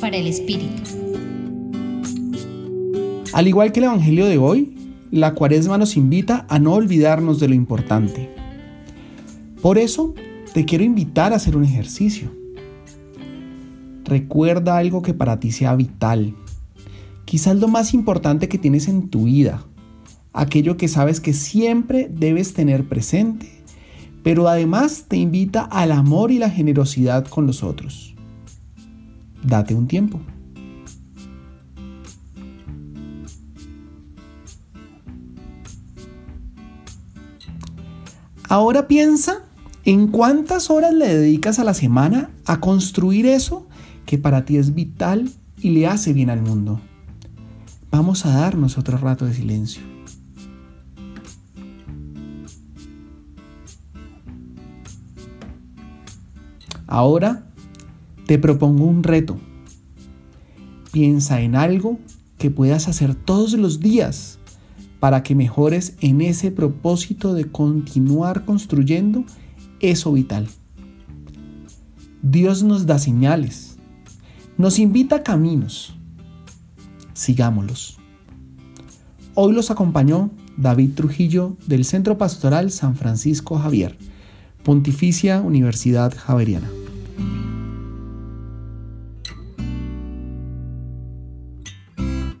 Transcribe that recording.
Para el Espíritu. Al igual que el Evangelio de hoy, la cuaresma nos invita a no olvidarnos de lo importante. Por eso, te quiero invitar a hacer un ejercicio. Recuerda algo que para ti sea vital, quizás lo más importante que tienes en tu vida, aquello que sabes que siempre debes tener presente, pero además te invita al amor y la generosidad con los otros. Date un tiempo. Ahora piensa en cuántas horas le dedicas a la semana a construir eso que para ti es vital y le hace bien al mundo. Vamos a darnos otro rato de silencio. Ahora te propongo un reto. Piensa en algo que puedas hacer todos los días para que mejores en ese propósito de continuar construyendo eso vital. Dios nos da señales, nos invita a caminos. Sigámoslos. Hoy los acompañó David Trujillo del Centro Pastoral San Francisco Javier, Pontificia Universidad Javeriana.